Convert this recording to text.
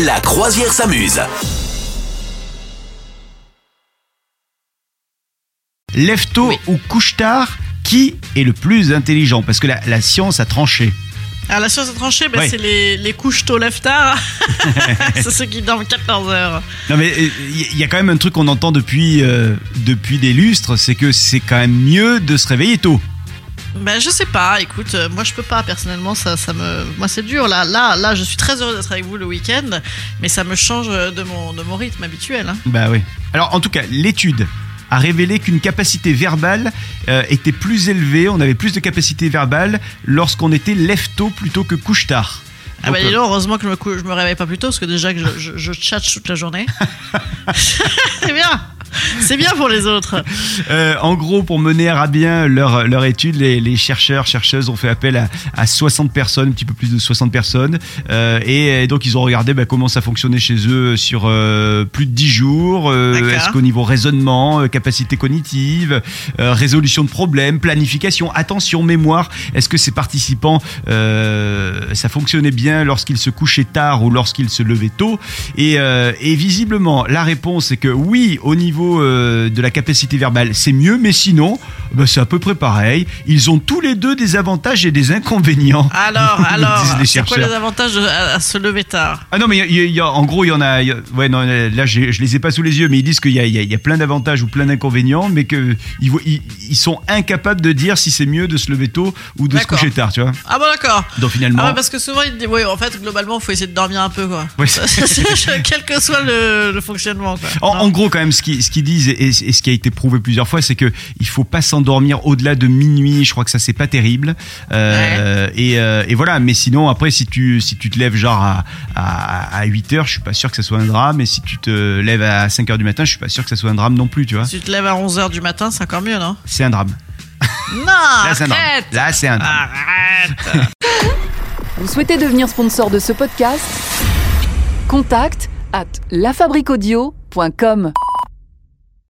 La croisière s'amuse. Lève tôt Oui. ou couche tard, qui est le plus intelligent? Parce que la, la science a tranché. Alors la science a tranché, Ouais. c'est les, les couches tôt lève tard. c'est ceux qui dorment 14 heures. Non mais il y a quand même un truc qu'on entend depuis, euh, depuis des lustres, c'est que c'est quand même mieux de se réveiller tôt. Ben je sais pas, écoute, euh, moi je peux pas personnellement, ça, ça me, moi c'est dur. Là, là, là, je suis très heureux d'être avec vous le week-end, mais ça me change de mon, de mon rythme habituel. hein. Bah oui. Alors en tout cas, l'étude a révélé qu'une capacité verbale euh, était plus élevée, on avait plus de capacité verbale lorsqu'on était lève tôt plutôt que couche tard. Ah Donc, bah dis euh, donc, heureusement que je me, cou- je me réveille pas plus tôt, parce que déjà que je, je, je tchatche toute la journée. c'est bien, c'est bien pour les autres. Euh, en gros, pour mener à bien leur, leur étude, les, les chercheurs, chercheuses ont fait appel à, à 60 personnes, un petit peu plus de 60 personnes. Euh, et, donc, ils ont regardé bah, comment ça fonctionnait chez eux sur euh, plus de 10 jours. Est-ce qu'au niveau raisonnement, capacité cognitive, résolution de problèmes, planification, attention, mémoire, est-ce que ces participants, ça fonctionnait bien lorsqu'ils se couchaient tard ou lorsqu'ils se levaient tôt? Et, et visiblement, la réponse est que oui, au niveau euh, de la capacité verbale, c'est mieux, mais sinon, bah, c'est à peu près pareil. Ils ont tous les deux des avantages et des inconvénients. Alors, Disent alors, c'est quoi les avantages à, à se lever tard? Ah non, mais il y a- il y a- il y a- en gros, il y en a. il y a- ouais, non, là, je les ai pas sous les yeux, mais ils disent qu'il y a, il il plein d'avantages ou plein d'inconvénients, mais qu'ils ils, ils sont incapables de dire si c'est mieux de se lever tôt ou de se coucher tard, tu vois. Ah bon d'accord. Donc finalement. Ah ouais, parce que souvent il dit, oui, en fait, globalement, faut essayer de dormir un peu, quoi. Ouais. Quel que soit le, le fonctionnement, quoi. En, gros, quand même, ce ce qu'ils disent et, et ce qui a été prouvé plusieurs fois, c'est que il faut pas s'endormir au-delà de minuit. Je crois que ça c'est pas terrible. Euh, et, euh, et voilà. Mais sinon, après, si tu si tu te lèves genre à, à, à 8 heures, je suis pas sûr que ça soit un drame. Et si tu te lèves à 5 heures du matin, je suis pas sûr que ça soit un drame non plus. Tu vois, Si tu te lèves à 11h du matin, c'est encore mieux, non? C'est un drame. Non Là, c'est un drame. arrête Là, c'est un drame. Arrête Vous souhaitez devenir sponsor de ce podcast? Contact à lafabriquaudio.com.